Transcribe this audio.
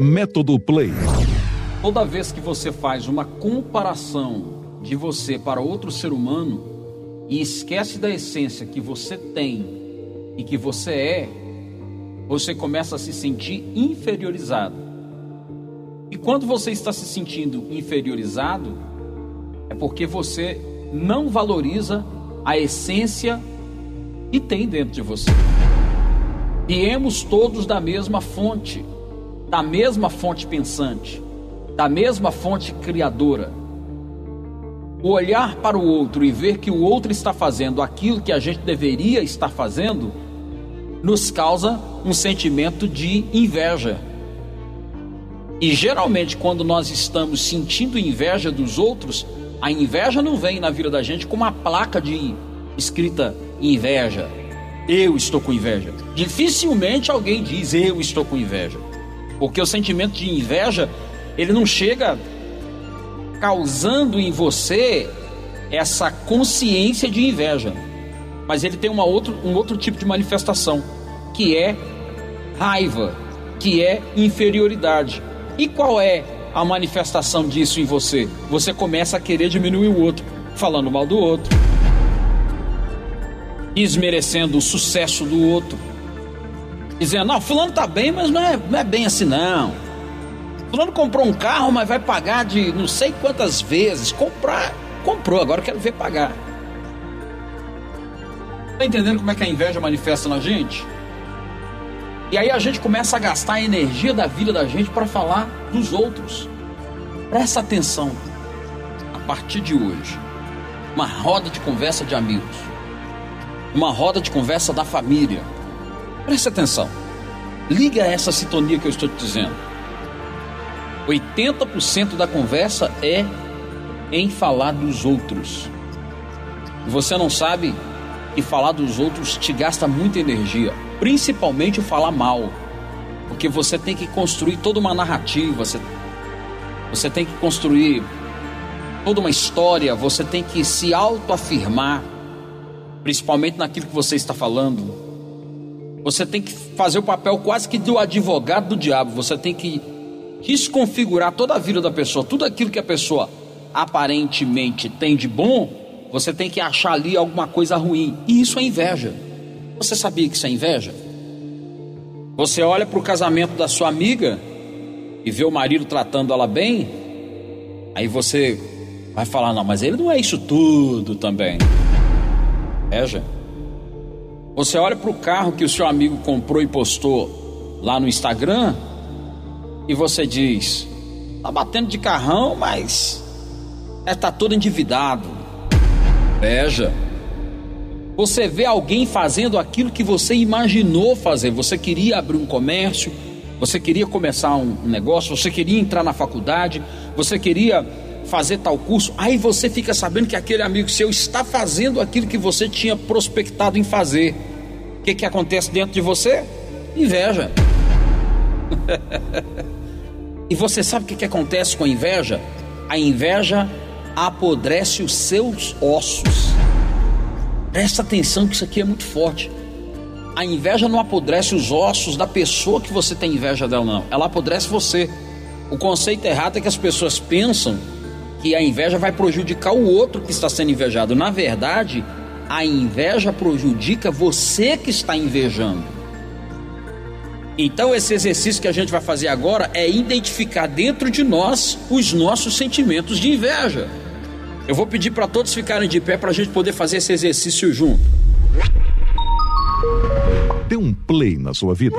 Método Play. Toda vez que você faz uma comparação de você para outro ser humano e esquece da essência que você tem e que você é, você começa a se sentir inferiorizado. E quando você está se sentindo inferiorizado, é porque você não valoriza a essência que tem dentro de você. Viemos todos da mesma fonte da mesma fonte pensante, da mesma fonte criadora. O olhar para o outro e ver que o outro está fazendo aquilo que a gente deveria estar fazendo, nos causa um sentimento de inveja. E geralmente, quando nós estamos sentindo inveja dos outros, a inveja não vem na vida da gente com uma placa de escrita inveja. Eu estou com inveja. Dificilmente alguém diz eu estou com inveja. Porque o sentimento de inveja, ele não chega causando em você essa consciência de inveja. Mas ele tem uma outro, um outro tipo de manifestação, que é raiva, que é inferioridade. E qual é a manifestação disso em você? Você começa a querer diminuir o outro, falando mal do outro, desmerecendo o sucesso do outro, dizendo: não, Fulano tá bem, mas não é, não é bem assim não. Fulano comprou um carro, mas vai pagar de não sei quantas vezes. Comprar, comprou, agora quero ver pagar. Tá entendendo como é que a inveja manifesta na gente? E aí a gente começa a gastar a energia da vida da gente para falar dos outros. Presta atenção. A partir de hoje, uma roda de conversa de amigos, uma roda de conversa da família Preste atenção. Liga essa sintonia que eu estou te dizendo. 80% da conversa é em falar dos outros. E você não sabe que falar dos outros te gasta muita energia, principalmente o falar mal. Porque você tem que construir toda uma narrativa, você, você tem que construir toda uma história, você tem que se autoafirmar, principalmente naquilo que você está falando. Você tem que fazer o papel quase que do advogado do diabo. Você tem que desconfigurar toda a vida da pessoa, tudo aquilo que a pessoa aparentemente tem de bom, você tem que achar ali alguma coisa ruim. E isso é inveja. Você sabia que isso é inveja? Você olha para o casamento da sua amiga e vê o marido tratando ela bem, aí você vai falar: não, mas ele não é isso tudo também. Inveja. Você olha para o carro que o seu amigo comprou e postou lá no Instagram e você diz: tá batendo de carrão, mas está todo endividado. Veja. Você vê alguém fazendo aquilo que você imaginou fazer. Você queria abrir um comércio, você queria começar um negócio, você queria entrar na faculdade, você queria fazer tal curso. Aí você fica sabendo que aquele amigo seu está fazendo aquilo que você tinha prospectado em fazer que, que acontece dentro de você? Inveja. e você sabe o que, que acontece com a inveja? A inveja apodrece os seus ossos. Presta atenção que isso aqui é muito forte. A inveja não apodrece os ossos da pessoa que você tem inveja dela, não. Ela apodrece você. O conceito errado é que as pessoas pensam que a inveja vai prejudicar o outro que está sendo invejado. Na verdade, a inveja prejudica você que está invejando. Então, esse exercício que a gente vai fazer agora é identificar dentro de nós os nossos sentimentos de inveja. Eu vou pedir para todos ficarem de pé para a gente poder fazer esse exercício junto. Dê um play na sua vida